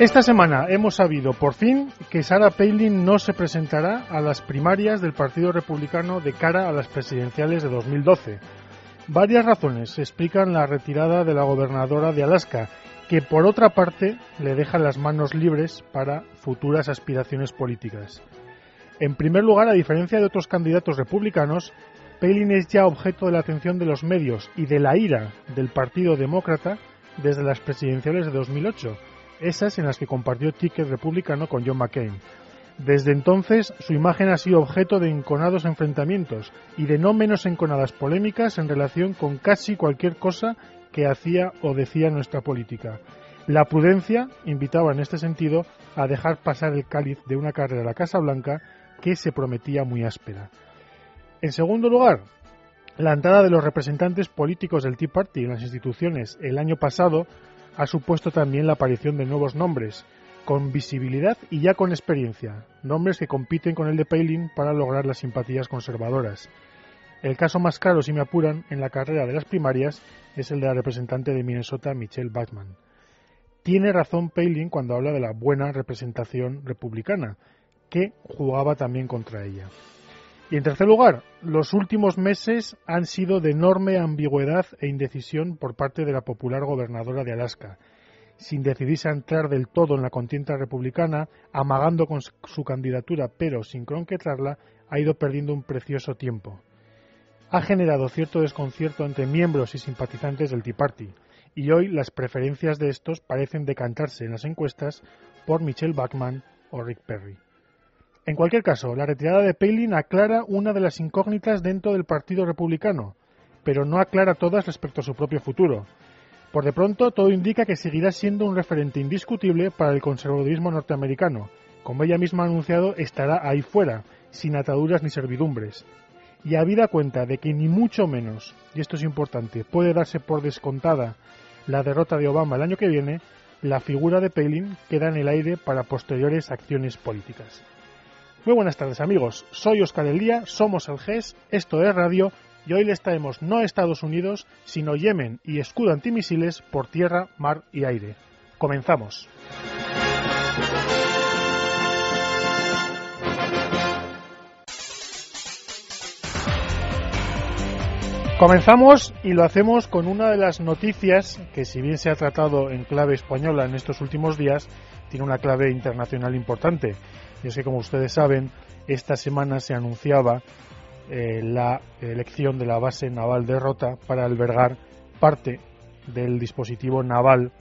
Esta semana hemos sabido por fin que Sarah Palin no se presentará a las primarias del Partido Republicano de cara a las presidenciales de 2012. Varias razones explican la retirada de la gobernadora de Alaska, que por otra parte le deja las manos libres para futuras aspiraciones políticas. En primer lugar, a diferencia de otros candidatos republicanos, Palin es ya objeto de la atención de los medios y de la ira del Partido Demócrata desde las presidenciales de 2008 esas en las que compartió ticket republicano con John McCain. Desde entonces, su imagen ha sido objeto de enconados enfrentamientos y de no menos enconadas polémicas en relación con casi cualquier cosa que hacía o decía nuestra política. La prudencia invitaba en este sentido a dejar pasar el cáliz de una carrera a la Casa Blanca que se prometía muy áspera. En segundo lugar, la entrada de los representantes políticos del Tea Party en las instituciones el año pasado ha supuesto también la aparición de nuevos nombres, con visibilidad y ya con experiencia, nombres que compiten con el de Palin para lograr las simpatías conservadoras. El caso más claro, si me apuran, en la carrera de las primarias es el de la representante de Minnesota, Michelle Bachmann. Tiene razón Palin cuando habla de la buena representación republicana, que jugaba también contra ella. Y en tercer lugar, los últimos meses han sido de enorme ambigüedad e indecisión por parte de la popular gobernadora de Alaska, sin decidirse a entrar del todo en la contienda republicana, amagando con su candidatura, pero sin concretarla, ha ido perdiendo un precioso tiempo. Ha generado cierto desconcierto entre miembros y simpatizantes del Tea Party, y hoy las preferencias de estos parecen decantarse en las encuestas por Michelle Bachmann o Rick Perry. En cualquier caso, la retirada de Palin aclara una de las incógnitas dentro del Partido Republicano, pero no aclara todas respecto a su propio futuro. Por de pronto, todo indica que seguirá siendo un referente indiscutible para el conservadurismo norteamericano. Como ella misma ha anunciado, estará ahí fuera, sin ataduras ni servidumbres. Y habida cuenta de que ni mucho menos, y esto es importante, puede darse por descontada la derrota de Obama el año que viene, la figura de Palin queda en el aire para posteriores acciones políticas. Muy buenas tardes amigos, soy Oscar Elía, somos el GES, esto es Radio y hoy les traemos no Estados Unidos, sino Yemen y escudo antimisiles por tierra, mar y aire. Comenzamos. Comenzamos y lo hacemos con una de las noticias que si bien se ha tratado en clave española en estos últimos días, tiene una clave internacional importante y es que, como ustedes saben, esta semana se anunciaba eh, la elección de la base naval de Rota para albergar parte del dispositivo naval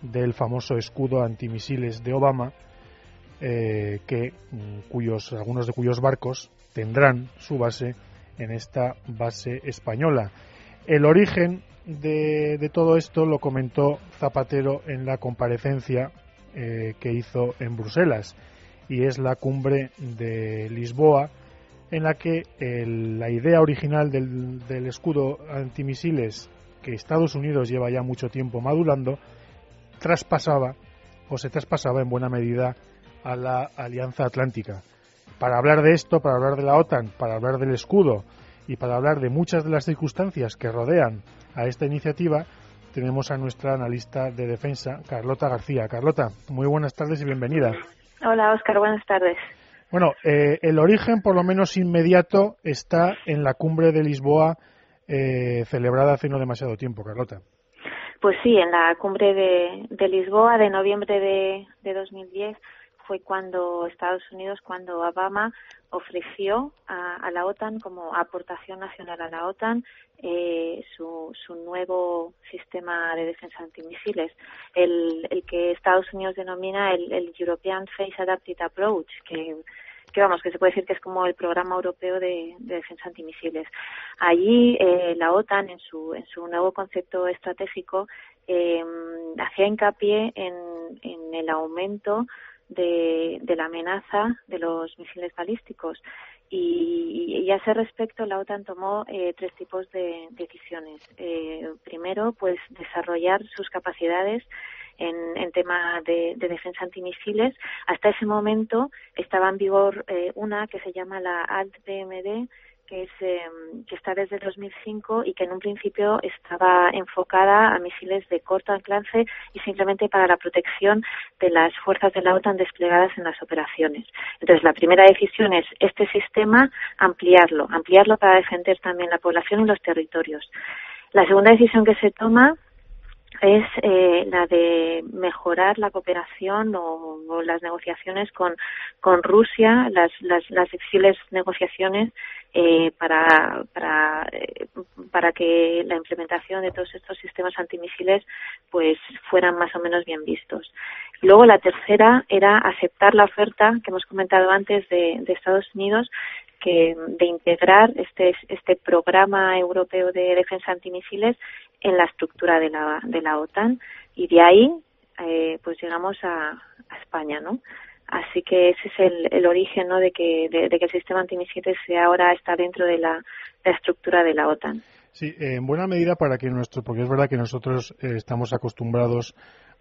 del famoso escudo antimisiles de Obama, eh, que mm, cuyos algunos de cuyos barcos tendrán su base en esta base española. El origen de, todo esto lo comentó Zapatero en la comparecencia eh, que hizo en Bruselas y es la cumbre de Lisboa, en la que la idea original del, escudo antimisiles que Estados Unidos lleva ya mucho tiempo madurando, traspasaba o se traspasaba en buena medida a la Alianza Atlántica. Para hablar de esto, para hablar de la OTAN, para hablar del escudo y para hablar de muchas de las circunstancias que rodean a esta iniciativa, tenemos a nuestra analista de defensa, Carlota García. Carlota, muy buenas tardes y bienvenida. Hola, Oscar, buenas tardes. Bueno, eh, el origen, por lo menos inmediato, está en la cumbre de Lisboa eh, celebrada hace no demasiado tiempo, Carlota. Pues sí, en la cumbre de, Lisboa de noviembre de, de 2010 fue cuando Estados Unidos, cuando Obama ofreció a, la OTAN como aportación nacional a la OTAN eh, su, su, nuevo sistema de defensa antimisiles, el, el que Estados Unidos denomina el, el, European Phase Adapted Approach, que, vamos, que se puede decir que es como el programa europeo de, de defensa antimisiles. Allí eh, la OTAN, en su, en su nuevo concepto estratégico, eh, hacía hincapié en el aumento de, de la amenaza de los misiles balísticos. Y, y, a ese respecto, la OTAN tomó eh, tres tipos de decisiones. Eh, primero, pues desarrollar sus capacidades en, en tema de, de, defensa antimisiles. Hasta ese momento estaba en vigor eh, una que se llama la ALT-PMD, que, es, em, que está desde 2005 y que en un principio estaba enfocada a misiles de corto alcance y simplemente para la protección de las fuerzas de la OTAN desplegadas en las operaciones. Entonces, la primera decisión es este sistema ampliarlo, ampliarlo para defender también la población y los territorios. La segunda decisión que se toma es eh, la de mejorar la cooperación o, las negociaciones con, con Rusia, las, las, las difíciles negociaciones eh, para, para, eh, para que la implementación de todos estos sistemas antimisiles pues fueran más o menos bien vistos. Luego la tercera era aceptar la oferta que hemos comentado antes de, de Estados Unidos que de integrar este este programa europeo de defensa antimisiles en la estructura de la, de la OTAN y de ahí eh, pues llegamos a, a, España, ¿no? Así que ese es el, el origen, ¿no? De que, de, que el sistema antimisiles ahora está dentro de la, estructura de la OTAN. Sí, en buena medida para que nuestro, porque es verdad que nosotros eh, estamos acostumbrados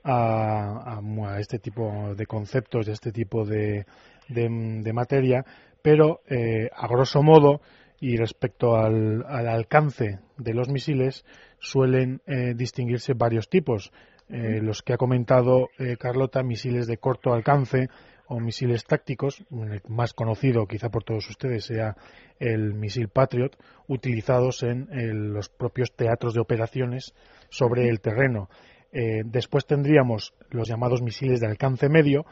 a, a, este tipo de conceptos, de este tipo de, de, materia, pero eh, a grosso modo y respecto al, al, alcance de los misiles suelen eh, distinguirse varios tipos. Eh, los que ha comentado Carlota, misiles de corto alcance o misiles tácticos, el más conocido quizá por todos ustedes sea el misil Patriot, utilizados en los propios teatros de operaciones sobre el terreno. después tendríamos los llamados misiles de alcance medio,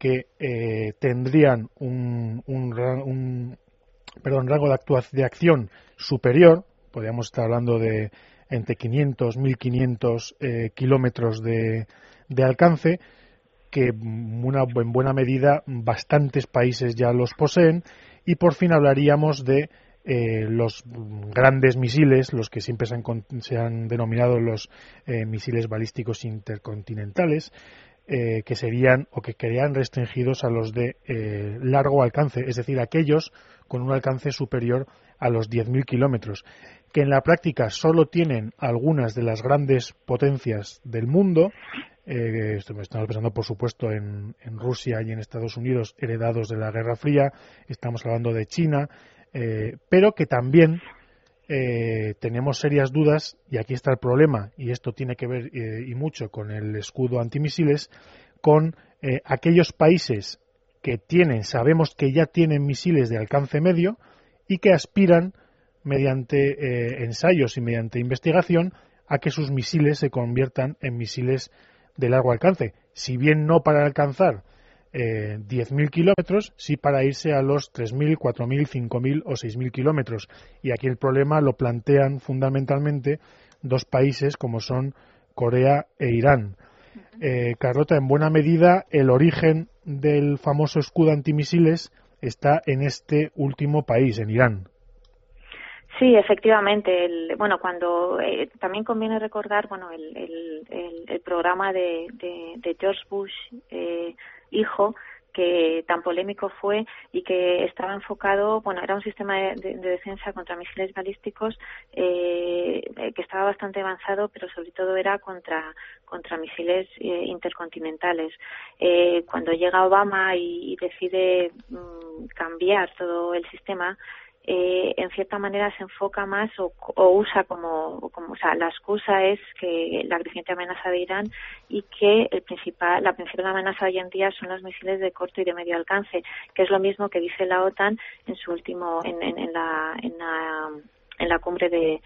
que tendrían un, un, perdón, rango de, de acción superior, podríamos estar hablando de entre 500, 1500 eh, kilómetros de, de, alcance, que en buena medida bastantes países ya los poseen, y por fin hablaríamos de eh, los grandes misiles, los que siempre se han, se han denominado los eh, misiles balísticos intercontinentales, eh, que serían o que quedarían restringidos a los de largo alcance, es decir, aquellos con un alcance superior a los 10.000 kilómetros que en la práctica solo tienen algunas de las grandes potencias del mundo, eh, estamos pensando por supuesto en, Rusia y en Estados Unidos heredados de la Guerra Fría, estamos hablando de China, eh, pero que también eh, tenemos serias dudas, y aquí está el problema, y esto tiene que ver y mucho con el escudo antimisiles, con aquellos países que tienen, sabemos que ya tienen misiles de alcance medio y que aspiran mediante eh, ensayos y mediante investigación a que sus misiles se conviertan en misiles de largo alcance. Si bien no para alcanzar eh, 10.000 kilómetros, sí para irse a los 3.000, 4.000, 5.000 o 6.000 kilómetros. Y aquí el problema lo plantean fundamentalmente dos países como son Corea e Irán. Eh, Carlota, en buena medida el origen del famoso escudo antimisiles está en este último país, en Irán. Sí, efectivamente. El, bueno, cuando eh, también conviene recordar, bueno, el, el, el, programa de, de, George Bush eh, hijo que tan polémico fue y que estaba enfocado, bueno, era un sistema de, defensa contra misiles balísticos eh, que estaba bastante avanzado, pero sobre todo era contra contra misiles eh, intercontinentales. Eh, cuando llega Obama y, y decide mm, cambiar todo el sistema, eh, en cierta manera se enfoca más o, usa como, como, o sea, la excusa es que la creciente amenaza de Irán y que el principal, la principal amenaza hoy en día son los misiles de corto y de medio alcance, que es lo mismo que dice la OTAN en su último, en, en, en la, en la, en la cumbre de,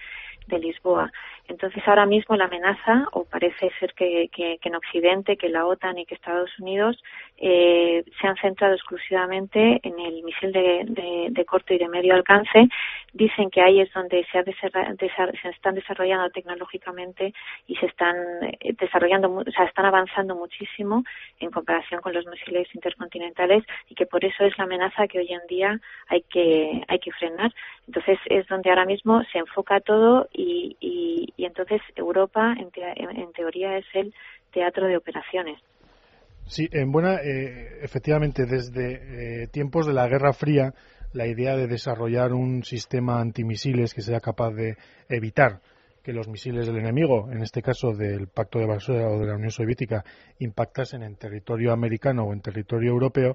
de Lisboa. Entonces, ahora mismo la amenaza, o parece ser que, que, en Occidente, que la OTAN y que Estados Unidos eh, se han centrado exclusivamente en el misil de, de, corto y de medio alcance. Dicen que ahí es donde se, ha se están desarrollando tecnológicamente y se están eh, desarrollando, o sea, están avanzando muchísimo en comparación con los misiles intercontinentales y que por eso es la amenaza que hoy en día hay que, hay que frenar. Entonces, es donde ahora mismo se enfoca todo y, y, y entonces Europa, en, teoría, es el teatro de operaciones. Sí, en buena, eh, efectivamente, desde eh, tiempos de la Guerra Fría, la idea de desarrollar un sistema antimisiles que sea capaz de evitar que los misiles del enemigo, en este caso del Pacto de Varsovia o de la Unión Soviética, impactasen en territorio americano o en territorio europeo,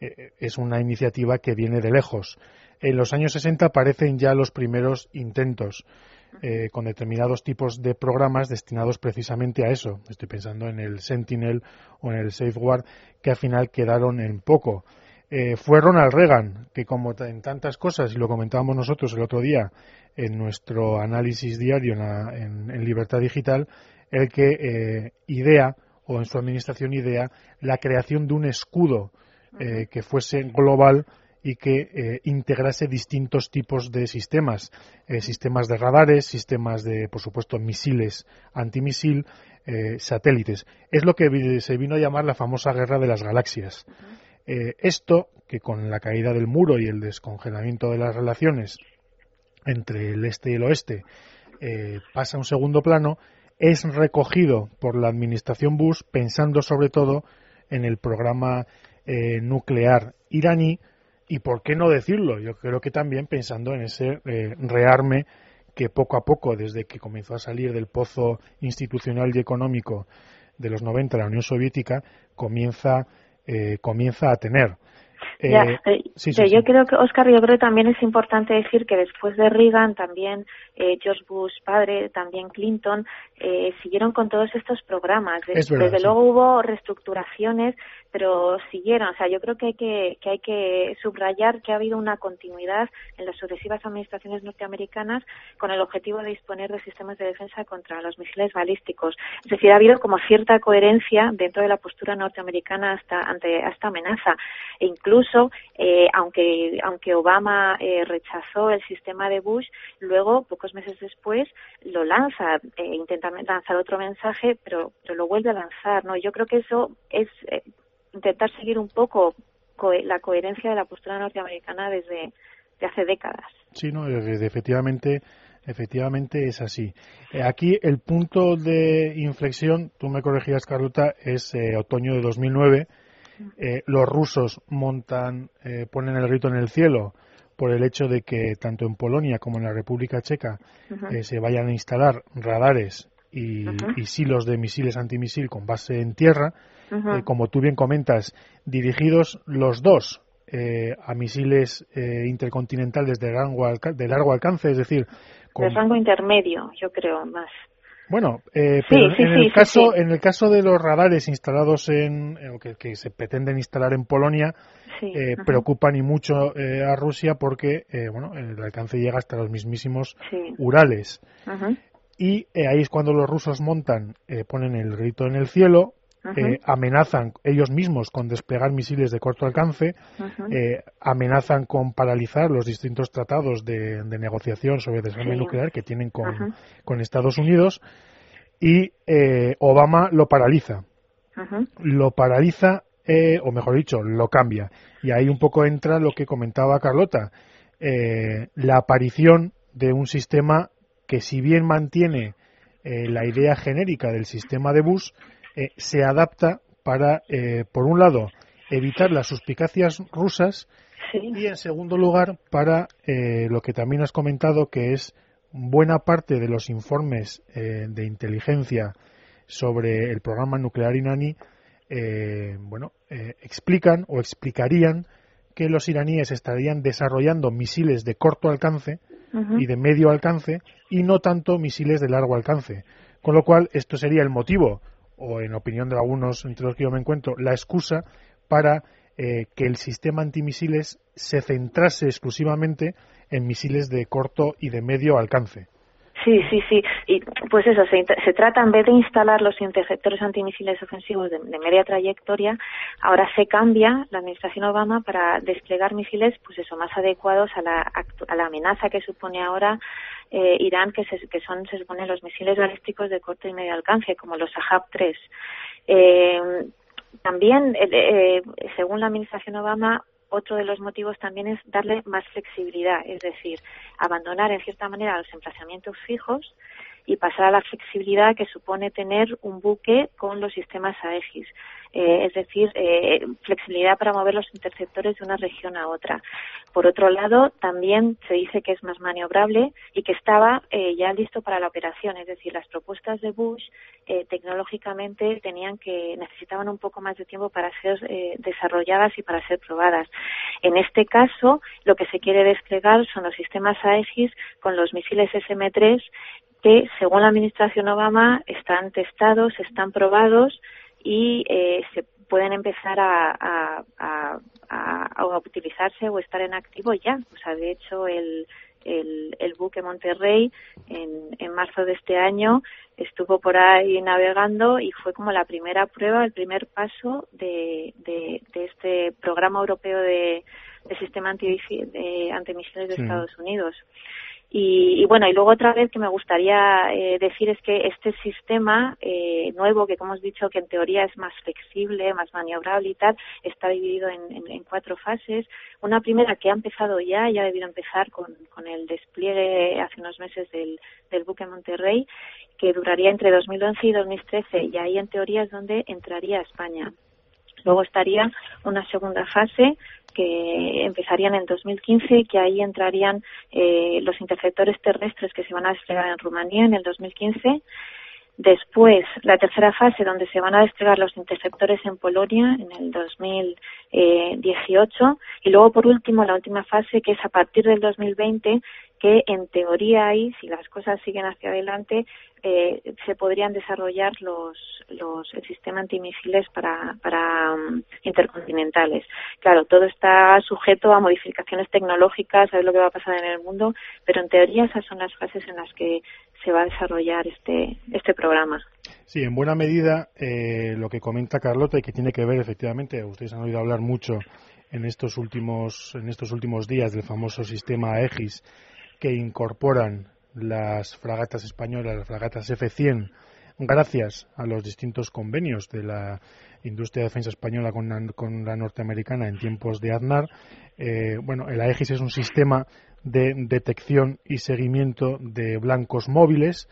es una iniciativa que viene de lejos. En los años 60 aparecen ya los primeros intentos. con determinados tipos de programas destinados precisamente a eso. Estoy pensando en el Sentinel o en el Safeguard, que al final quedaron en poco. fue Ronald Reagan, que como en tantas cosas, y lo comentábamos nosotros el otro día en nuestro análisis diario en Libertad Digital, el que eh, idea, o en su administración idea, la creación de un escudo eh, que fuese global y que eh, integrase distintos tipos de sistemas, sistemas de radares, sistemas de, por supuesto, misiles antimisil, satélites. Es lo que se vino a llamar la famosa guerra de las galaxias. esto, que con la caída del muro y el descongelamiento de las relaciones entre el este y el oeste pasa a un segundo plano, es recogido por la administración Bush pensando sobre todo en el programa eh, nuclear iraní y por qué no decirlo yo creo que también pensando en ese eh, rearme que poco a poco desde que comenzó a salir del pozo institucional y económico de los 90 la Unión Soviética comienza eh, comienza a tener. Ya, eh, eh, yo creo que, Oscar, yo creo que también es importante decir que después de Reagan, también eh, George Bush padre, también Clinton, siguieron con todos estos programas. Desde luego hubo reestructuraciones pero siguieron. O sea, yo creo que hay que, que hay que subrayar que ha habido una continuidad en las sucesivas administraciones norteamericanas con el objetivo de disponer de sistemas de defensa contra los misiles balísticos. Es decir, ha habido como cierta coherencia dentro de la postura norteamericana hasta ante esta amenaza. E incluso, eh, aunque, aunque Obama eh, rechazó el sistema de Bush, luego, pocos meses después, lo lanza, eh, intenta lanzar otro mensaje, pero, pero lo vuelve a lanzar. ¿no? Yo creo que eso es eh, intentar seguir un poco la coherencia de la postura norteamericana desde hace décadas. Sí, no, efectivamente, efectivamente es así. Eh, aquí el punto de inflexión, tú me corregías, Carlota, es eh, otoño de 2009. Eh, los rusos montan, ponen el grito en el cielo por el hecho de que tanto en Polonia como en la República Checa se vayan a instalar radares y, y silos de misiles antimisil con base en tierra eh, como tú bien comentas, dirigidos los dos eh, a misiles eh, intercontinentales de largo, de largo alcance, es decir, con... de rango intermedio, yo creo más. Bueno, pero en, el caso, en el caso de los radares instalados en, que, que se pretenden instalar en Polonia, preocupan y mucho a Rusia porque, bueno, el alcance llega hasta los mismísimos Urales. Y ahí es cuando los rusos montan, ponen el grito en el cielo, eh, amenazan ellos mismos con desplegar misiles de corto alcance, eh, amenazan con paralizar los distintos tratados de, negociación sobre desarme nuclear que tienen con, Estados Unidos y eh, Obama lo paraliza. Lo paraliza, o mejor dicho, lo cambia. Y ahí un poco entra lo que comentaba Carlota, la aparición de un sistema que si bien mantiene la idea genérica del sistema de Bush, eh, se adapta para, eh, por un lado, evitar las suspicacias rusas y, en segundo lugar, para eh, lo que también has comentado, que es buena parte de los informes de inteligencia sobre el programa nuclear iraní, bueno, explican o explicarían que los iraníes estarían desarrollando misiles de corto alcance y de medio alcance y no tanto misiles de largo alcance. Con lo cual, esto sería el motivo o en opinión de algunos entre los que yo me encuentro, la excusa para eh, que el sistema antimisiles se centrase exclusivamente en misiles de corto y de medio alcance. Sí, sí, sí. Y pues eso, se, se, trata en vez de instalar los interceptores antimisiles ofensivos de, media trayectoria, ahora se cambia la administración Obama para desplegar misiles, pues eso, más adecuados a la, a la amenaza que supone ahora eh, Irán, que, se, que son, se supone, los misiles balísticos de corto y medio alcance, como los Ahab-3. Eh, también, eh, según la administración Obama, otro de los motivos también es darle más flexibilidad, es decir, abandonar en cierta manera los emplazamientos fijos y pasar a la flexibilidad que supone tener un buque con los sistemas Aegis. Eh, es decir, eh, flexibilidad para mover los interceptores de una región a otra. Por otro lado, también se dice que es más maniobrable y que estaba eh, ya listo para la operación, es decir, las propuestas de Bush tecnológicamente tenían que necesitaban un poco más de tiempo para ser desarrolladas y para ser probadas. En este caso, lo que se quiere desplegar son los sistemas Aegis con los misiles SM-3 que, según la administración Obama, están testados, están probados y eh, se pueden empezar a, a, a, utilizarse o estar en activo ya. O sea, de hecho, el, el, el buque Monterrey en, en marzo de este año estuvo por ahí navegando y fue como la primera prueba, el primer paso de, de, de este programa europeo de, de sistema anti, de antimisiles de Estados Unidos. Y, bueno, y luego otra vez que me gustaría eh, decir es que este sistema eh, nuevo, que como hemos dicho, que en teoría es más flexible, más maniobrable y tal, está dividido en, en, cuatro fases. Una primera que ha empezado ya, ya ha debido empezar con, con el despliegue hace unos meses del, del buque Monterrey, que duraría entre 2011 y 2013, y ahí en teoría es donde entraría España. Luego estaría una segunda fase que empezarían en 2015, que ahí entrarían eh, los interceptores terrestres que se van a desplegar en Rumanía en el 2015. Después, la tercera fase, donde se van a desplegar los interceptores en Polonia en el 2018. Y luego, por último, la última fase, que es a partir del 2020, que en teoría ahí, si las cosas siguen hacia adelante, eh, se podrían desarrollar los, los el sistema antimisiles para, para um, intercontinentales. Claro, todo está sujeto a modificaciones tecnológicas, a ver lo que va a pasar en el mundo, pero en teoría esas son las fases en las que se va a desarrollar este, este programa. Sí, en buena medida eh, lo que comenta Carlota y que tiene que ver efectivamente, ustedes han oído hablar mucho en estos últimos en estos últimos días del famoso sistema Aegis que incorporan las fragatas españolas, las fragatas F-100, gracias a los distintos convenios de la industria de defensa española con la, norteamericana en tiempos de Aznar. Eh, bueno, el AEGIS es un sistema de detección y seguimiento de blancos móviles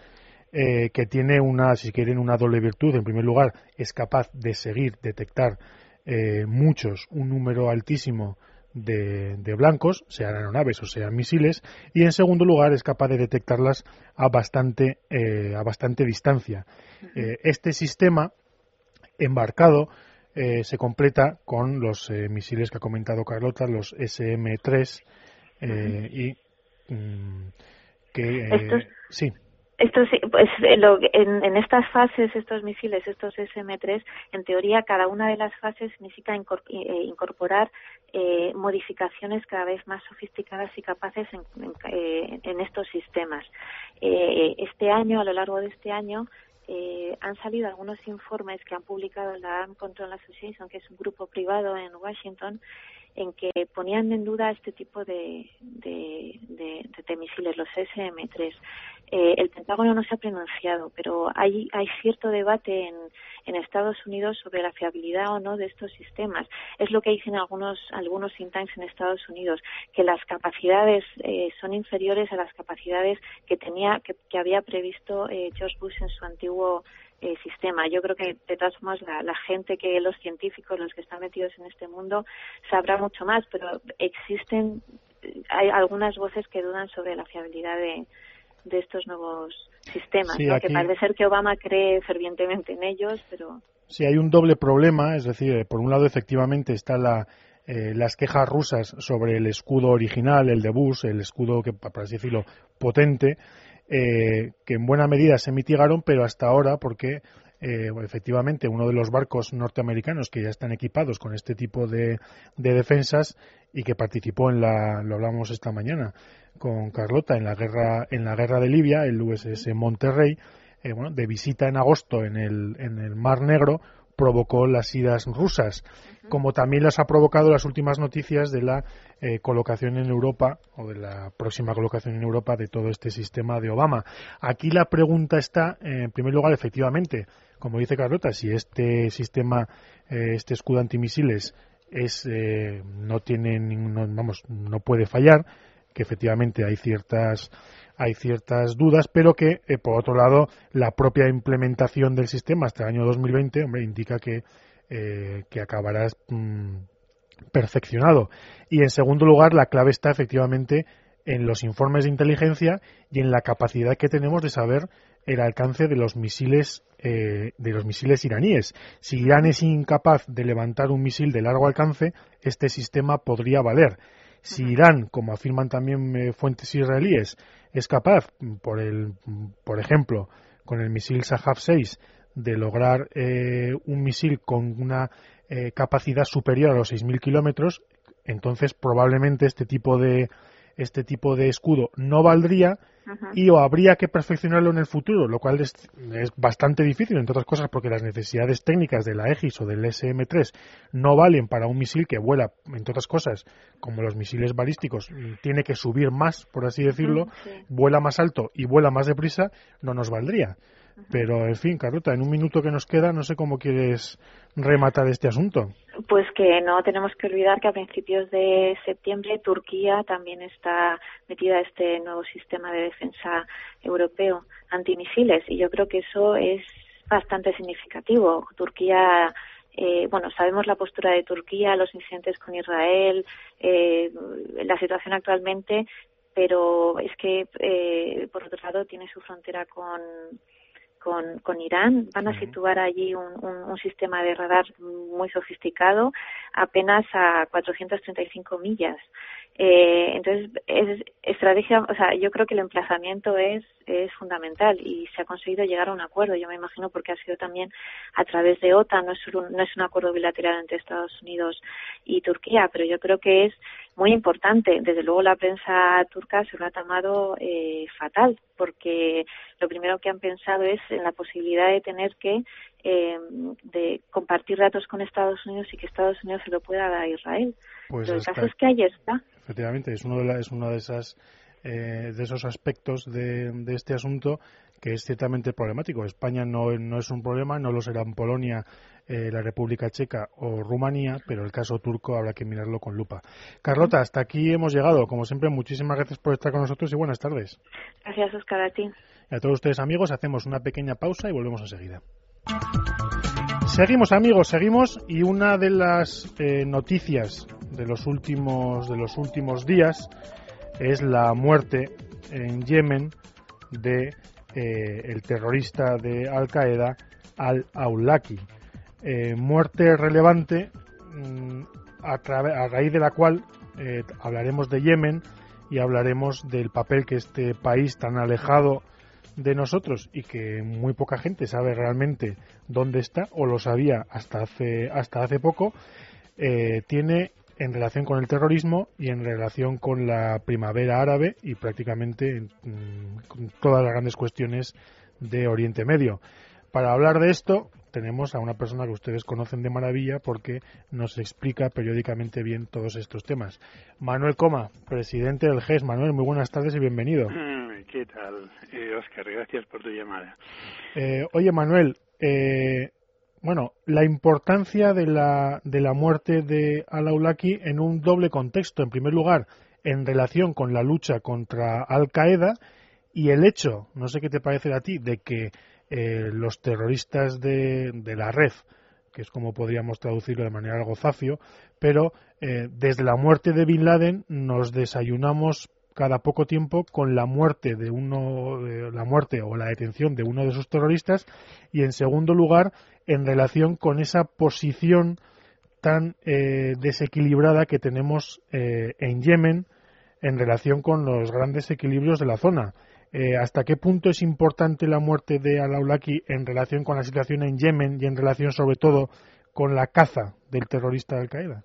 eh, que tiene una, si quieren, una doble virtud. En primer lugar, es capaz de seguir, detectar eh, muchos, un número altísimo de, blancos, sean aeronaves o sean misiles, y en segundo lugar es capaz de detectarlas a bastante, eh, a bastante distancia. Eh, este sistema embarcado eh, se completa con los misiles que ha comentado Carlota, los SM-3, y mm, que... sí. Esto pues en, en, estas fases, estos misiles, estos SM-3, en teoría cada una de las fases necesita eh, incorporar eh, modificaciones cada vez más sofisticadas y capaces en, eh, estos sistemas. Eh, este año, a lo largo de este año, eh, han salido algunos informes que han publicado la Arm Control Association, que es un grupo privado en Washington, en que ponían en duda este tipo de, de, de, misiles, los SM-3. Eh, el Pentágono no se ha pronunciado, pero hay, hay cierto debate en, en Estados Unidos sobre la fiabilidad o no de estos sistemas. Es lo que dicen algunos, algunos think tanks en Estados Unidos, que las capacidades eh, son inferiores a las capacidades que tenía, que, que había previsto eh, George Bush en su antiguo eh, sistema. Yo creo que de todas formas la, la, gente que los científicos, los que están metidos en este mundo, sabrá mucho más, pero existen hay algunas voces que dudan sobre la fiabilidad de, de estos nuevos sistemas, que parece ser que Obama cree fervientemente en ellos, pero... Sí, hay un doble problema, es decir, eh, por un lado efectivamente está la, eh, las quejas rusas sobre el escudo original, el de Bush, el escudo que, para así decirlo, potente, eh, que en buena medida se mitigaron, pero hasta ahora, porque eh, efectivamente uno de los barcos norteamericanos que ya están equipados con este tipo de, de defensas y que participó en la, lo hablamos esta mañana con Carlota en la guerra, en la guerra de Libia, el USS Monterrey, eh, bueno, de visita en agosto en el, en el Mar Negro, provocó las idas rusas, como también las ha provocado las últimas noticias de la eh, colocación en Europa o de la próxima colocación en Europa de todo este sistema de Obama. Aquí la pregunta está, en primer lugar, efectivamente, como dice Carlota, si este sistema, eh, este escudo antimisiles es, no tiene ningún, vamos, no puede fallar, que efectivamente hay ciertas hay ciertas dudas, pero que, eh, por otro lado, la propia implementación del sistema hasta el año 2020 hombre, indica que, eh, que acabará mm, perfeccionado. Y, en segundo lugar, la clave está efectivamente en los informes de inteligencia y en la capacidad que tenemos de saber el alcance de los misiles eh, de los misiles iraníes. Si Irán es incapaz de levantar un misil de largo alcance, este sistema podría valer. Si Irán, como afirman también eh, fuentes israelíes, es capaz, por, el, por ejemplo, con el misil Sahab 6, de lograr eh, un misil con una capacidad superior a los 6.000 kilómetros, entonces probablemente este tipo de este tipo de escudo no valdría y o habría que perfeccionarlo en el futuro, lo cual es, bastante difícil, entre otras cosas porque las necesidades técnicas de la Aegis o del SM-3 no valen para un misil que vuela, entre otras cosas, como los misiles balísticos, tiene que subir más, por así decirlo, vuela más alto y vuela más deprisa, no nos valdría. Pero, en fin, Carlota, en un minuto que nos queda, no sé cómo quieres rematar este asunto. Pues que no tenemos que olvidar que a principios de septiembre Turquía también está metida a este nuevo sistema de defensa europeo antimisiles y yo creo que eso es bastante significativo. Turquía eh, bueno, sabemos la postura de Turquía, los incidentes con Israel, eh, la situación actualmente, pero es que, eh, por otro lado, tiene su frontera con, con, con Irán. Van a situar allí un, un, sistema de radar muy sofisticado apenas a 435 millas. Eh, entonces, es estrategia, o sea, yo creo que el emplazamiento es, es fundamental y se ha conseguido llegar a un acuerdo. Yo me imagino porque ha sido también a través de OTAN, no es un, no es un acuerdo bilateral entre Estados Unidos y Turquía, pero yo creo que es muy importante. Desde luego, la prensa turca se lo ha tomado eh, fatal porque lo primero que han pensado es en la posibilidad de tener que eh, de compartir datos con Estados Unidos y que Estados Unidos se lo pueda dar a Israel. Pues Pero el caso es que ahí está. Efectivamente, es uno de, es una de esas eh, de esos aspectos de, de, este asunto que es ciertamente problemático. España no, no es un problema, no lo será en Polonia, eh, la República Checa o Rumanía, pero el caso turco habrá que mirarlo con lupa. Carlota, hasta aquí hemos llegado. Como siempre, muchísimas gracias por estar con nosotros y buenas tardes. Gracias, Oscar, a ti. Y a todos ustedes, amigos, hacemos una pequeña pausa y volvemos enseguida. Seguimos amigos, seguimos y una de las eh, noticias de los últimos de los últimos días es la muerte en Yemen de eh, el terrorista de Al Qaeda Al-Awlaki. Eh, muerte relevante mm, a, raíz de la cual hablaremos de Yemen y hablaremos del papel que este país tan alejado de nosotros y que muy poca gente sabe realmente dónde está o lo sabía hasta hace hasta hace poco eh, tiene en relación con el terrorismo y en relación con la primavera árabe y prácticamente mm, con todas las grandes cuestiones de Oriente Medio. Para hablar de esto tenemos a una persona que ustedes conocen de maravilla porque nos explica periódicamente bien todos estos temas. Manuel Coma, presidente del GES. Manuel, muy buenas tardes y bienvenido. ¿Qué tal, eh, Oscar? Gracias por tu llamada. Eh, oye, Manuel, eh, bueno, la importancia de la, de la muerte de Al-Awlaki en un doble contexto. En primer lugar, en relación con la lucha contra Al-Qaeda y el hecho, no sé qué te parece a ti, de que eh, los terroristas de, de, la red, que es como podríamos traducirlo de manera algo zafio, pero eh, desde la muerte de Bin Laden nos desayunamos cada poco tiempo con la muerte de uno, la muerte o la detención de uno de sus terroristas y en segundo lugar en relación con esa posición tan eh, desequilibrada que tenemos eh, en Yemen en relación con los grandes equilibrios de la zona. Eh, ¿Hasta qué punto es importante la muerte de Al-Awlaki en relación con la situación en Yemen y en relación sobre todo con la caza del terrorista Al-Qaeda?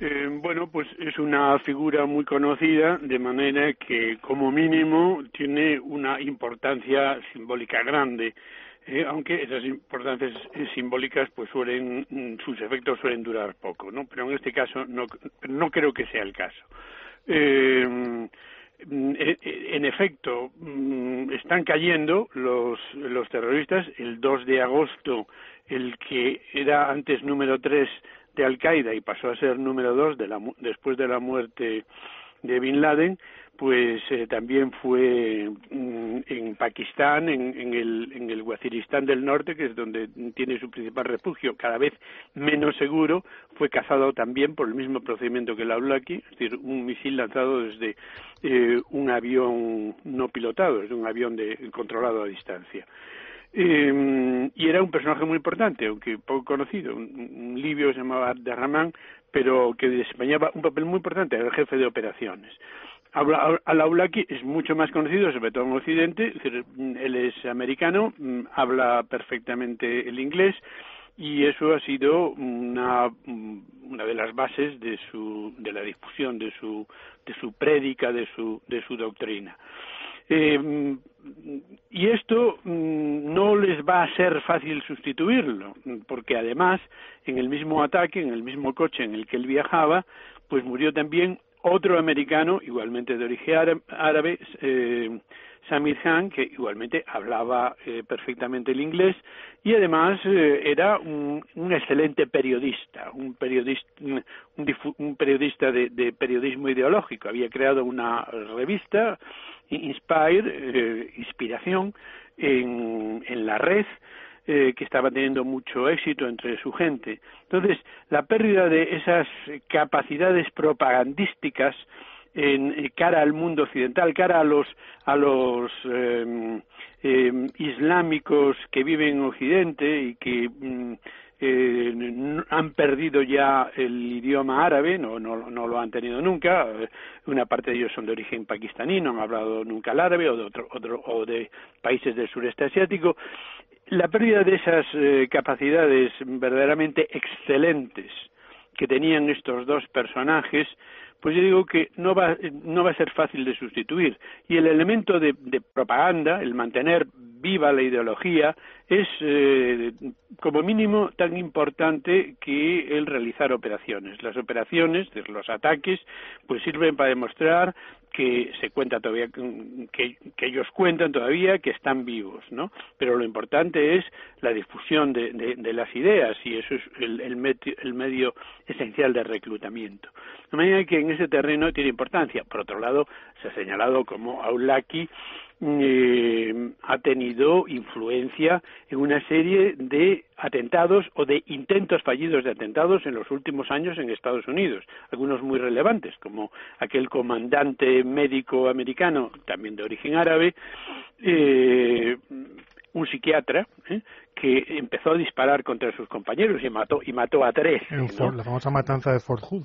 Eh, bueno, pues es una figura muy conocida, de manera que como mínimo tiene una importancia simbólica grande. Eh, aunque esas importancias simbólicas pues suelen mm, sus efectos suelen durar poco no pero en este caso no creo que sea el caso. Eh, mm, e, e, en efecto mm, están cayendo los los terroristas. El 2 de agosto el que era antes número 3 de Al Qaeda y pasó a ser número dos de la, después de la muerte de Bin Laden, pues eh, también fue mm, en Pakistán, en, el, en el Waziristán del Norte, que es donde tiene su principal refugio, cada vez menos seguro, fue cazado también por el mismo procedimiento que el Aulaki, es decir, un misil lanzado desde eh, un avión no pilotado, desde un avión de, controlado a distancia. Eh, y era un personaje muy importante, aunque poco conocido, un, libio se llamaba Abderrahman, pero que desempeñaba un papel muy importante, era el jefe de operaciones. Al-Awlaki es mucho más conocido, sobre todo en Occidente, él es americano, mm, habla perfectamente el inglés y eso ha sido una, mm, una de las bases de, su, de la difusión de su, de su prédica, de su, de su doctrina. Eh, y esto mm, no les va a ser fácil sustituirlo, porque además, en el mismo ataque, en el mismo coche en el que él viajaba, pues murió también otro americano, igualmente de origen árabe, eh, Samir Khan, que igualmente hablaba eh, perfectamente el inglés y además eh, era un, excelente periodista, un periodista, un, periodista de, periodismo ideológico. Había creado una revista, Inspire, Inspiración, en, en la red, eh, que estaba teniendo mucho éxito entre su gente. Entonces, la pérdida de esas capacidades propagandísticas en eh, cara al mundo occidental, cara a los a los em, islámicos que viven en Occidente y que mm, eh, han perdido ya el idioma árabe, no, no, no lo han tenido nunca. Una parte de ellos son de origen pakistaní, no han hablado nunca el árabe o de, otro, otro, o de países del sureste asiático la pérdida de esas eh, capacidades verdaderamente excelentes que tenían estos dos personajes, pues yo digo que no va, no va a ser fácil de sustituir. Y el elemento de, de propaganda, el mantener viva la ideología, es eh, como mínimo tan importante que el realizar operaciones. Las operaciones, los ataques, pues sirven para demostrar que se cuenta todavía, que, que, ellos cuentan todavía que están vivos, ¿no? Pero lo importante es la difusión de, de, las ideas y eso es el, el, el, medio, esencial de reclutamiento. De manera que ese terreno tiene importancia. Por otro lado, se ha señalado como Aulaki eh, ha tenido influencia en una serie de atentados o de intentos fallidos de atentados en los últimos años en Estados Unidos, algunos muy relevantes, como aquel comandante médico americano, también de origen árabe, eh, un psiquiatra ¿eh? que empezó a disparar contra sus compañeros y mató y mató a tres. La famosa matanza de Fort Hood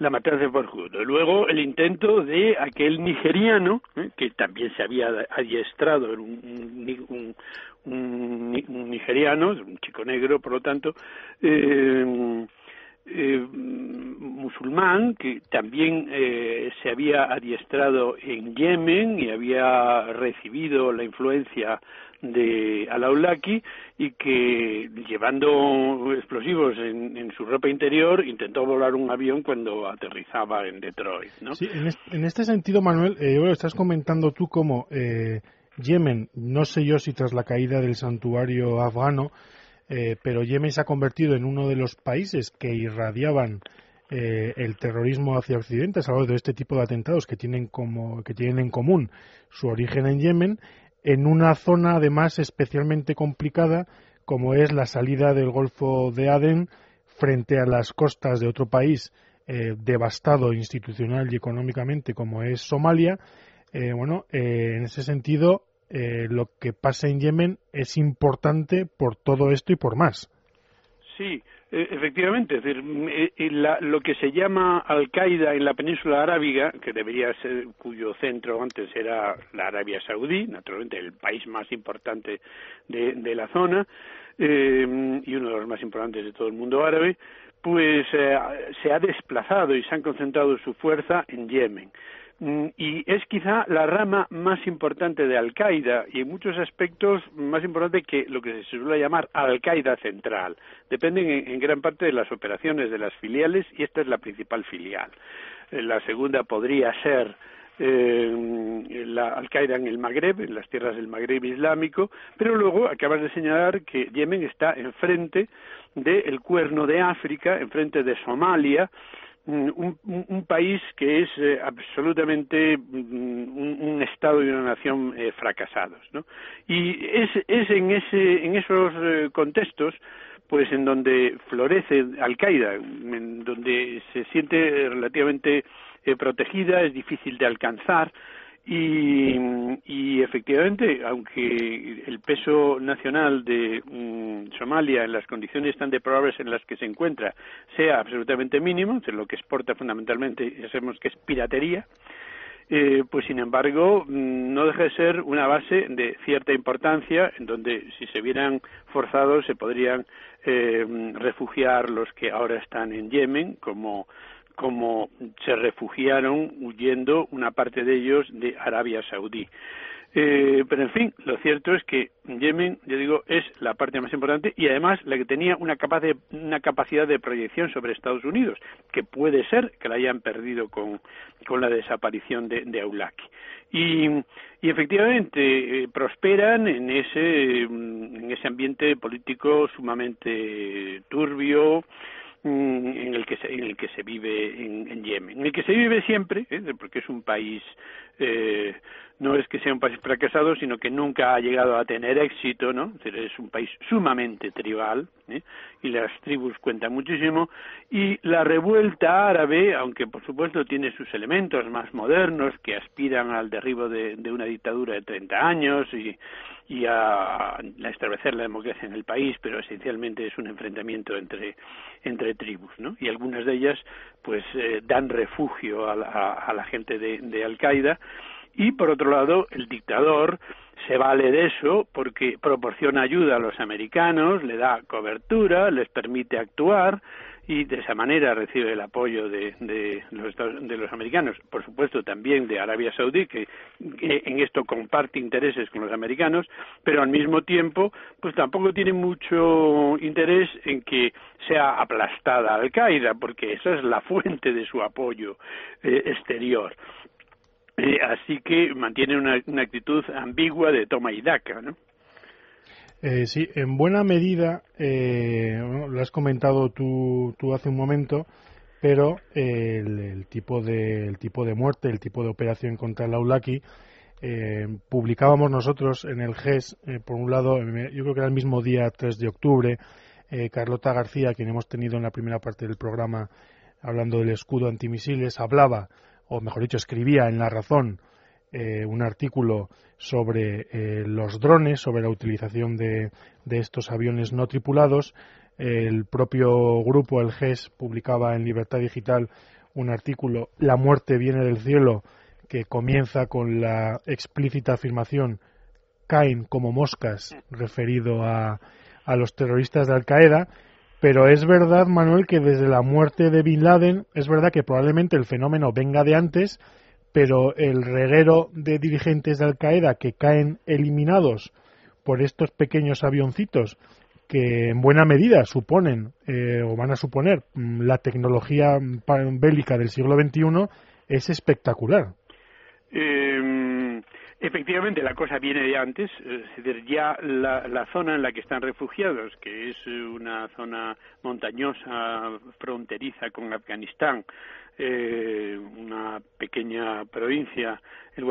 la matanza de Fort Hood. Luego el intento de aquel nigeriano, ¿eh? que también se había adiestrado, era un, un, nigeriano, un chico negro, por lo tanto, eh, eh, musulmán que también eh, se había adiestrado en Yemen y había recibido la influencia de Alaulaki y que llevando explosivos en, su ropa interior intentó volar un avión cuando aterrizaba en Detroit. ¿no? Sí, en, este, sentido, Manuel, eh, estás comentando tú como eh, Yemen, no sé yo si tras la caída del santuario afgano, eh, pero Yemen se ha convertido en uno de los países que irradiaban eh, el terrorismo hacia Occidente, algo de este tipo de atentados que tienen, como, que tienen en común su origen en Yemen, en una zona además especialmente complicada como es la salida del Golfo de Aden frente a las costas de otro país eh, devastado institucional y económicamente como es Somalia. bueno, en ese sentido, eh, lo que pasa en Yemen es importante por todo esto y por más. Sí, efectivamente, es decir, e, lo que se llama Al-Qaeda en la península arábiga, que debería ser, cuyo centro antes era la Arabia Saudí, naturalmente el país más importante de, la zona eh, y uno de los más importantes de todo el mundo árabe, pues eh, se ha desplazado y se han concentrado su fuerza en Yemen. Mm, y es quizá la rama más importante de Al-Qaeda y en muchos aspectos más importante que lo que se suele llamar Al-Qaeda central. Dependen en, gran parte de las operaciones de las filiales y esta es la principal filial. Eh, la segunda podría ser eh, la Al-Qaeda en el Magreb, en las tierras del Magreb islámico, pero luego acabas de señalar que Yemen está enfrente del cuerno de África, enfrente de Somalia, mm, un, país que es eh, absolutamente mm, un, estado y una nación eh, fracasados, ¿no? Y es, es en ese en esos eh, contextos pues en donde florece Al-Qaeda, en donde se siente relativamente protegida, es difícil de alcanzar, y, y, efectivamente, aunque el peso nacional de mm, Somalia en las condiciones tan deplorables en las que se encuentra sea absolutamente mínimo, lo que exporta fundamentalmente ya sabemos que es piratería, eh, pues sin embargo mm, no deja de ser una base de cierta importancia en donde si se vieran forzados se podrían eh, refugiar los que ahora están en Yemen como como se refugiaron huyendo una parte de ellos de Arabia Saudí. Eh, pero en fin, lo cierto es que Yemen, yo digo, es la parte más importante y además la que tenía una, una capacidad de proyección sobre Estados Unidos, que puede ser que la hayan perdido con, con la desaparición de, de Aulaki. Y, y efectivamente eh, prosperan en ese, en ese ambiente político sumamente turbio, en el que se, en el que se vive en, Yemen, en el que se vive siempre, ¿eh? porque es un país eh, no es que sea un país fracasado, sino que nunca ha llegado a tener éxito, ¿no? Es un país sumamente tribal ¿eh? y las tribus cuentan muchísimo y la revuelta árabe, aunque por supuesto tiene sus elementos más modernos que aspiran al derribo de, de una dictadura de 30 años y y a, establecer la democracia en el país, pero esencialmente es un enfrentamiento entre, entre tribus, ¿no? Y algunas de ellas, pues, eh, dan refugio a la, gente de, de Al-Qaeda. Y, por otro lado, el dictador se vale de eso porque proporciona ayuda a los americanos, le da cobertura, les permite actuar, y de esa manera recibe el apoyo de, de, los, de los americanos, por supuesto también de Arabia Saudí, que, en esto comparte intereses con los americanos, pero al mismo tiempo, pues tampoco tiene mucho interés en que sea aplastada Al Qaeda, porque esa es la fuente de su apoyo eh, exterior. Eh, así que mantiene una, una actitud ambigua de toma y daca, ¿no? Eh, sí, en buena medida, eh, lo has comentado tú, tú hace un momento, pero el, tipo de, el tipo de muerte, el tipo de operación contra el Aulaki, eh, publicábamos nosotros en el GES, eh, por un lado, yo creo que era el mismo día 3 de octubre, Carlota García, quien hemos tenido en la primera parte del programa hablando del escudo antimisiles, hablaba, o mejor dicho, escribía en La Razón eh, un artículo sobre eh, los drones, sobre la utilización de, estos aviones no tripulados. El propio grupo, el GES, publicaba en Libertad Digital un artículo, La muerte viene del cielo, que comienza con la explícita afirmación caen como moscas referido a, a los terroristas de Al Qaeda. Pero es verdad, Manuel, que desde la muerte de Bin Laden, es verdad que probablemente el fenómeno venga de antes, pero el reguero de dirigentes de Al Qaeda que caen eliminados por estos pequeños avioncitos que en buena medida suponen eh, o van a suponer mm, la tecnología bélica del siglo XXI es espectacular. Em, efectivamente, la cosa viene de antes, es decir, ya la, zona en la que están refugiados, que es una zona montañosa fronteriza con Afganistán, eh, una pequeña provincia, el,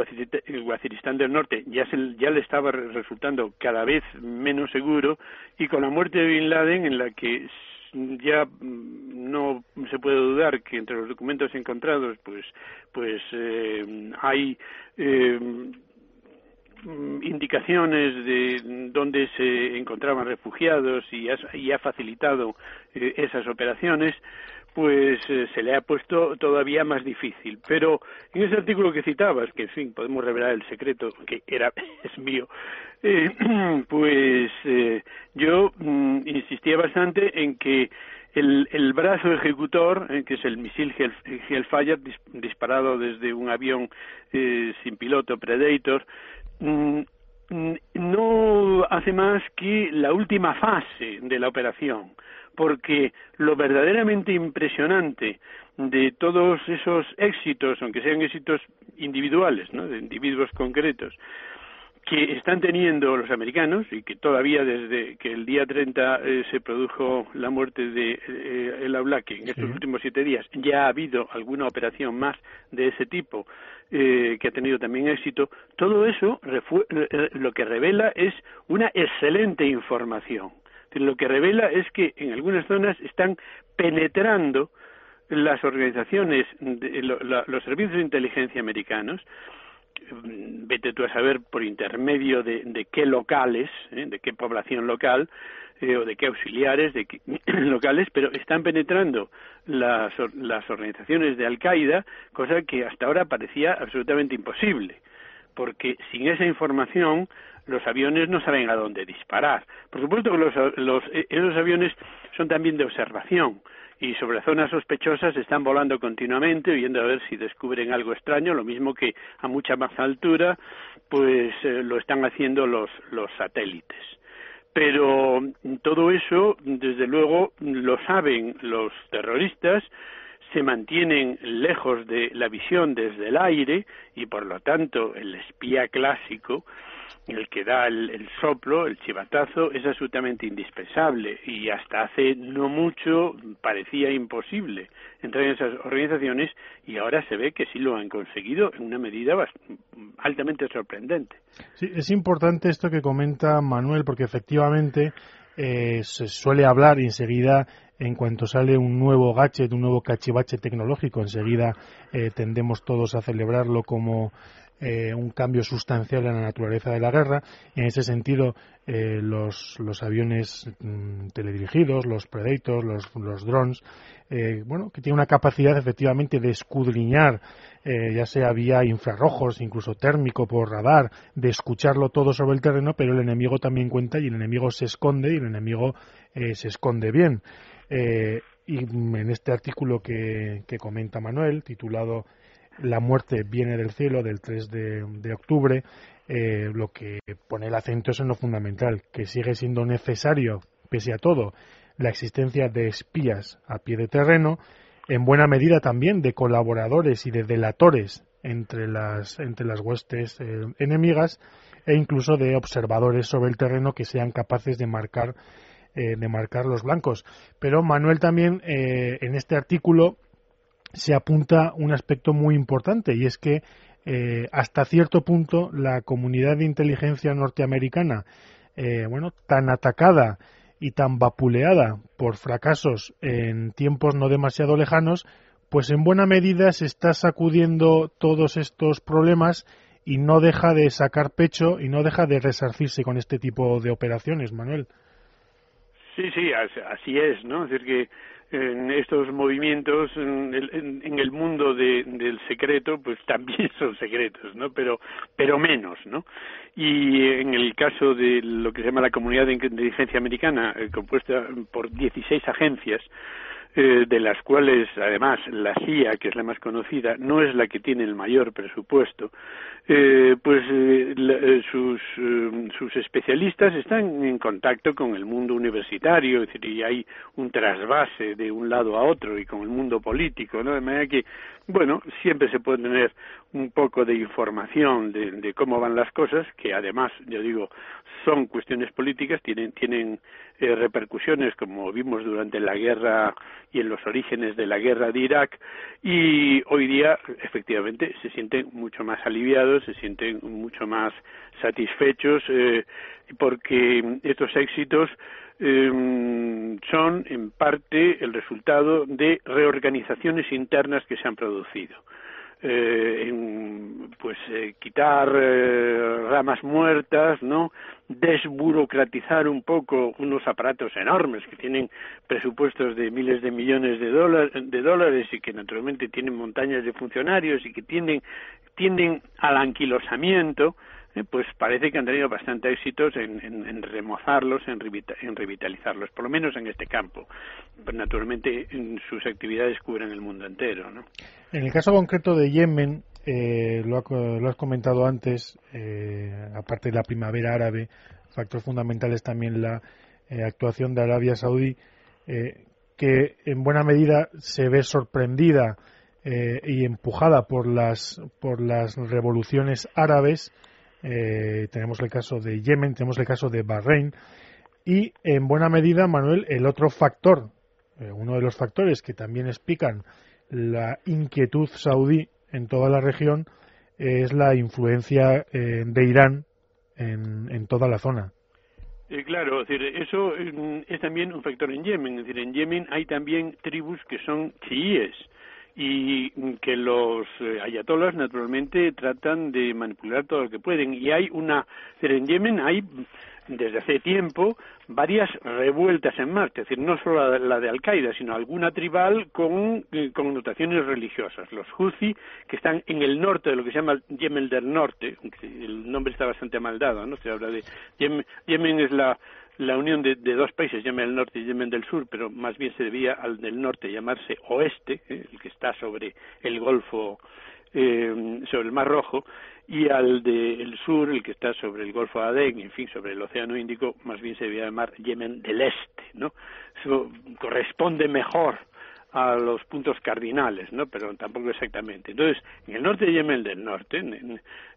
Guaziristán del Norte, ya, se, le estaba resultando cada vez menos seguro y con la muerte de Bin Laden, en la que ya no se puede dudar que entre los documentos encontrados pues pues eh, hay eh, indicaciones de dónde se encontraban refugiados y y ha facilitado eh, esas operaciones pues eh, se le ha puesto todavía más difícil. Pero en ese artículo que citabas, que en fin, podemos revelar el secreto, que era, es mío, eh, pues eh, yo mm, insistía bastante en que el, el brazo ejecutor, que es el misil Hellfire disparado desde un avión sin piloto Predator, mm, mm, no hace más que la última fase de la operación porque lo verdaderamente impresionante de todos esos éxitos, aunque sean éxitos individuales, ¿no? de individuos concretos, que están teniendo los americanos y que todavía desde que el día 30 eh, se produjo la muerte de eh, el Aulaque en estos últimos siete días ya ha habido alguna operación más de ese tipo eh, que ha tenido también éxito todo eso lo que revela es una excelente información. Lo que revela es que en algunas zonas están penetrando las organizaciones de, los servicios de inteligencia americanos vete tú a saber por intermedio de, qué locales, ¿eh? de qué población local eh, o de qué auxiliares de qué locales, pero están penetrando las, las organizaciones de Al-Qaeda, cosa que hasta ahora parecía absolutamente imposible, porque sin esa información los aviones no saben a dónde disparar. Por supuesto que los, los, eh, esos aviones son también de observación, y sobre zonas sospechosas están volando continuamente, viendo a ver si descubren algo extraño, lo mismo que a mucha más altura, pues eh, lo están haciendo los, los satélites. Pero todo eso, desde luego, lo saben los terroristas, se mantienen lejos de la visión desde el aire y por lo tanto el espía clásico el que da el, soplo, el chivatazo, es absolutamente indispensable y hasta hace no mucho parecía imposible entrar en esas organizaciones y ahora se ve que sí lo han conseguido en una medida altamente sorprendente. Sí, es importante esto que comenta Manuel porque efectivamente eh, se suele hablar y enseguida en cuanto sale un nuevo gadget, un nuevo cachivache tecnológico, enseguida eh, tendemos todos a celebrarlo como eh, un cambio sustancial en la naturaleza de la guerra. En ese sentido, eh, los, los, aviones mm, teledirigidos, los Predators, los, los drones, eh, bueno, que tienen una capacidad efectivamente de escudriñar, ya sea vía infrarrojos, incluso térmico por radar, de escucharlo todo sobre el terreno, pero el enemigo también cuenta y el enemigo se esconde y el enemigo se esconde bien. y en este artículo que, que comenta Manuel, titulado la muerte viene del cielo del 3 de, octubre, eh, lo que pone el acento es en lo fundamental, que sigue siendo necesario, pese a todo, la existencia de espías a pie de terreno, en buena medida también de colaboradores y de delatores entre las, entre las huestes eh, enemigas e incluso de observadores sobre el terreno que sean capaces de marcar, eh, de marcar los blancos. Pero Manuel también en este artículo se apunta un aspecto muy importante y es que eh, hasta cierto punto la comunidad de inteligencia norteamericana, eh, bueno, tan atacada y tan vapuleada por fracasos en tiempos no demasiado lejanos, pues en buena medida se está sacudiendo todos estos problemas y no deja de sacar pecho y no deja de resarcirse con este tipo de operaciones, Manuel. Sí, sí, así es, ¿no? Es decir, que en estos movimientos en el, mundo del secreto pues también son secretos no pero pero menos no y en el caso de lo que se llama la comunidad de inteligencia americana eh, compuesta por 16 agencias eh, de las cuales además la CIA, que es la más conocida, no es la que tiene el mayor presupuesto, eh, pues eh, sus, sus especialistas están en contacto con el mundo universitario, es decir, y hay un trasvase de un lado a otro y con el mundo político, ¿no? De manera que, bueno, siempre se puede tener un poco de información de, de cómo van las cosas, que además, yo digo, son cuestiones políticas, tienen, tienen eh, repercusiones como vimos durante la guerra y en los orígenes de la guerra de Irak y hoy día efectivamente se sienten mucho más aliviados, se sienten mucho más satisfechos eh, porque estos éxitos eh, son en parte el resultado de reorganizaciones internas que se han producido eh, en, pues eh, quitar eh, ramas muertas, ¿no? Desburocratizar un poco unos aparatos enormes que tienen presupuestos de miles de millones de, dólares, de dólares y que naturalmente tienen montañas de funcionarios y que tienden, tienden al anquilosamiento, eh, pues parece que han tenido bastante éxitos en, remozarlos, en, revitalizarlos, por lo menos en este campo. Pero naturalmente en sus actividades cubren el mundo entero. ¿no? En el caso concreto de Yemen, eh, lo, has comentado antes, eh, aparte de la primavera árabe, factor fundamental es también la actuación de Arabia Saudí, que en buena medida se ve sorprendida y empujada por las, por las revoluciones árabes eh, tenemos el caso de Yemen, tenemos el caso de Bahrein y en buena medida, Manuel, el otro factor, eh, uno de los factores que también explican la inquietud saudí en toda la región es la influencia eh, de Irán en, en, toda la zona. claro, es decir, eso mm, es también un factor en Yemen. Decir, en Yemen hay también tribus que son chiíes y que los eh, ayatolas naturalmente tratan de manipular todo lo que pueden y hay una en Yemen hay desde hace tiempo varias revueltas en marcha, es decir, no solo la de, Al-Qaeda, sino alguna tribal con eh, connotaciones religiosas. Los Houthi, que están en el norte de lo que se llama Yemen del Norte, el nombre está bastante mal dado, ¿no? Se habla de Yemen, Yemen es la la unión de, dos países, Yemen del Norte y Yemen del Sur, pero más bien se debía al del norte llamarse Oeste, ¿eh? el que está sobre el Golfo, eh, sobre el Mar Rojo, y al del sur, el que está sobre el Golfo de en fin, sobre el Océano Índico, más bien se debía llamar Yemen del Este, ¿no? Eso corresponde mejor a los puntos cardinales, ¿no? Pero tampoco exactamente. Entonces, en el norte de Yemen del Norte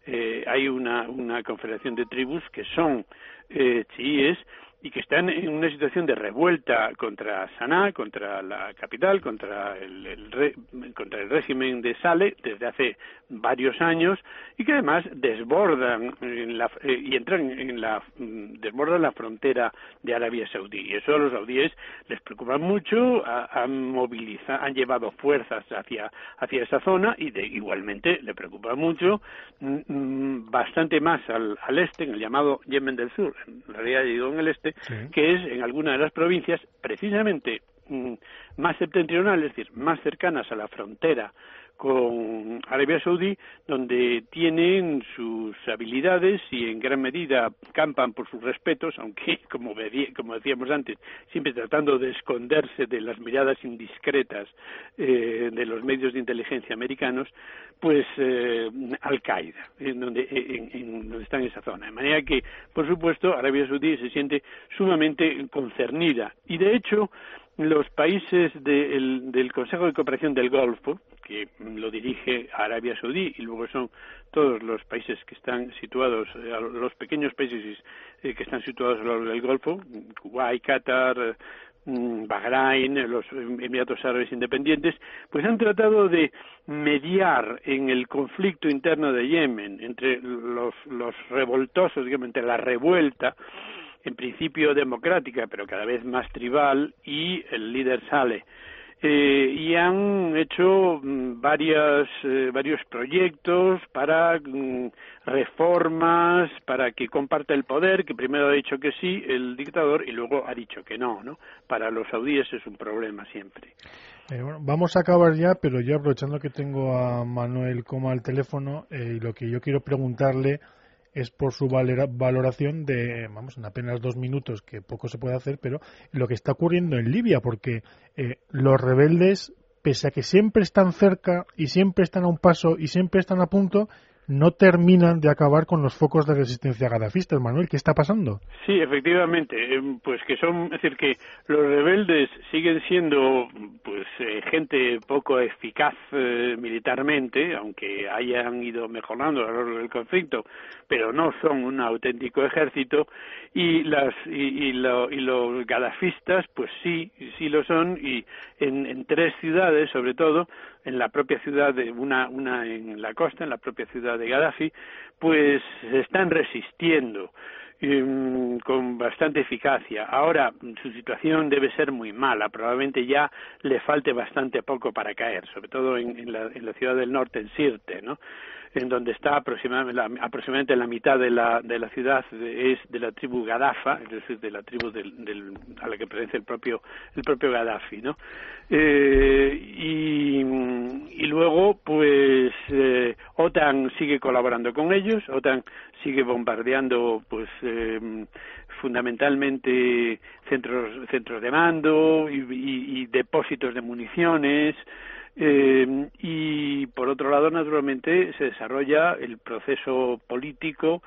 eh, hay una, una confederación de tribus que son eh, chiíes y que están en una situación de revuelta contra Sanaa, contra la capital, contra el, contra el régimen de Saleh desde hace varios años y que además desbordan en la, eh, y entran en la mm, desbordan la frontera de Arabia Saudí. Y eso a los saudíes les preocupa mucho, han movilizado, han llevado fuerzas hacia hacia esa zona y de, igualmente le preocupa mucho mm, mm, bastante más al, al este, en el llamado Yemen del Sur, en realidad digo en el este que es en alguna de las provincias precisamente mm, más septentrionales, es decir, más cercanas a la frontera con Arabia Saudí, donde tienen sus habilidades y en gran medida campan por sus respetos, aunque, como, como decíamos antes, siempre tratando de esconderse de las miradas indiscretas eh, de los medios de inteligencia americanos, pues eh, Al-Qaeda, en donde, en, donde está en esa zona. De manera que, por supuesto, Arabia Saudí se siente sumamente concernida. Y, de hecho, los países del Consejo de Cooperación del Golfo, que lo dirige Arabia Saudí y luego son todos los países que están situados, eh, los pequeños países eh, que están situados a lo largo del Golfo, Kuwait, Qatar, mm, Bahrein, los Emiratos Árabes Independientes, pues han tratado de mediar en el conflicto interno de Yemen entre los, los revoltosos, digamos, entre la revuelta en principio democrática, pero cada vez más tribal, y el líder Saleh. Eh, y han hecho mm, varias, eh, varios proyectos para mm, reformas, para que comparta el poder, que primero ha dicho que sí el dictador y luego ha dicho que no, ¿no? Para los saudíes es un problema siempre. Eh, bueno, vamos a acabar ya, pero yo aprovechando que tengo a Manuel como al teléfono, y lo que yo quiero preguntarle es por su valoración de, vamos, en apenas dos minutos, que poco se puede hacer, pero lo que está ocurriendo en Libia, porque eh, los rebeldes, pese a que siempre están cerca y siempre están a un paso y siempre están a punto, no terminan de acabar con los focos de resistencia gadafistas. Manuel, ¿qué está pasando? Sí, efectivamente, eh, pues que son, es decir, que los rebeldes siguen siendo, pues, eh, gente poco eficaz eh, militarmente, aunque hayan ido mejorando a lo largo del conflicto, pero no son un auténtico ejército, y las y, y, los gadafistas, pues sí, sí lo son, y en, en tres ciudades, sobre todo, en la propia ciudad de una una en la costa en la propia ciudad de Gaddafi pues se están resistiendo em, con bastante eficacia. Ahora su situación debe ser muy mala, probablemente ya le falte bastante poco para caer, sobre todo en, en, la, en la ciudad del norte, en Sirte, ¿no? en donde está aproximadamente la, aproximadamente la mitad de la, de la ciudad es de la tribu Gaddafa, es decir, de la tribu del, del, a la que pertenece el propio el propio Gaddafi, ¿no? Eh, y, luego, pues, eh, OTAN sigue colaborando con ellos, OTAN sigue bombardeando, pues, eh, fundamentalmente centros centros de mando y, y, y depósitos de municiones eh, y por otro lado, naturalmente, se desarrolla el proceso político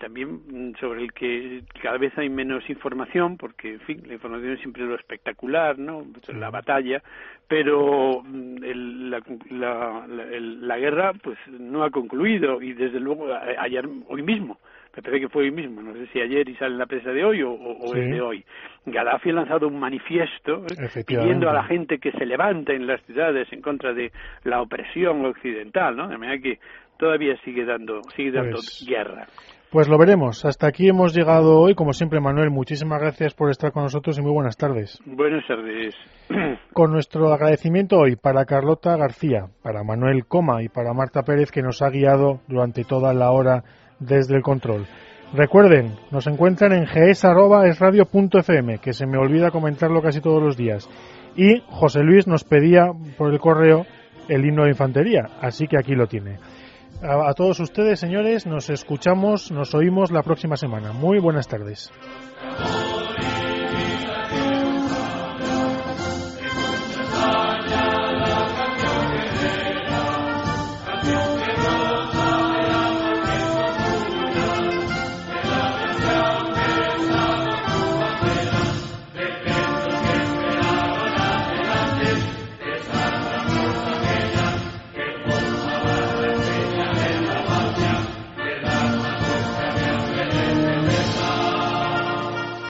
también sobre el que cada vez hay menos información, porque, en fin, la información es siempre lo espectacular, ¿no? La batalla, pero mm, la, la, la, guerra, pues, no ha concluido y, desde luego, ayer, hoy mismo, me parece que fue hoy mismo, no sé si ayer y sale en la prensa de hoy o, o es de hoy. Gaddafi ha lanzado un manifiesto ¿eh? pidiendo a la gente que se levante en las ciudades en contra de la opresión occidental, ¿no? De manera que todavía sigue dando, sigue dando pues guerra. Pues lo veremos. Hasta aquí hemos llegado hoy. Como siempre, Manuel, muchísimas gracias por estar con nosotros y muy buenas tardes. Buenas tardes. Con nuestro agradecimiento hoy para Carlota García, para Manuel Coma y para Marta Pérez, que nos ha guiado durante toda la hora desde el control. Recuerden, nos encuentran en gs.esradio.fm, que se me olvida comentarlo casi todos los días. Y José Luis nos pedía por el correo el himno de infantería, así que aquí lo tiene. A, todos ustedes, señores, nos escuchamos, nos oímos la próxima semana. Muy buenas tardes.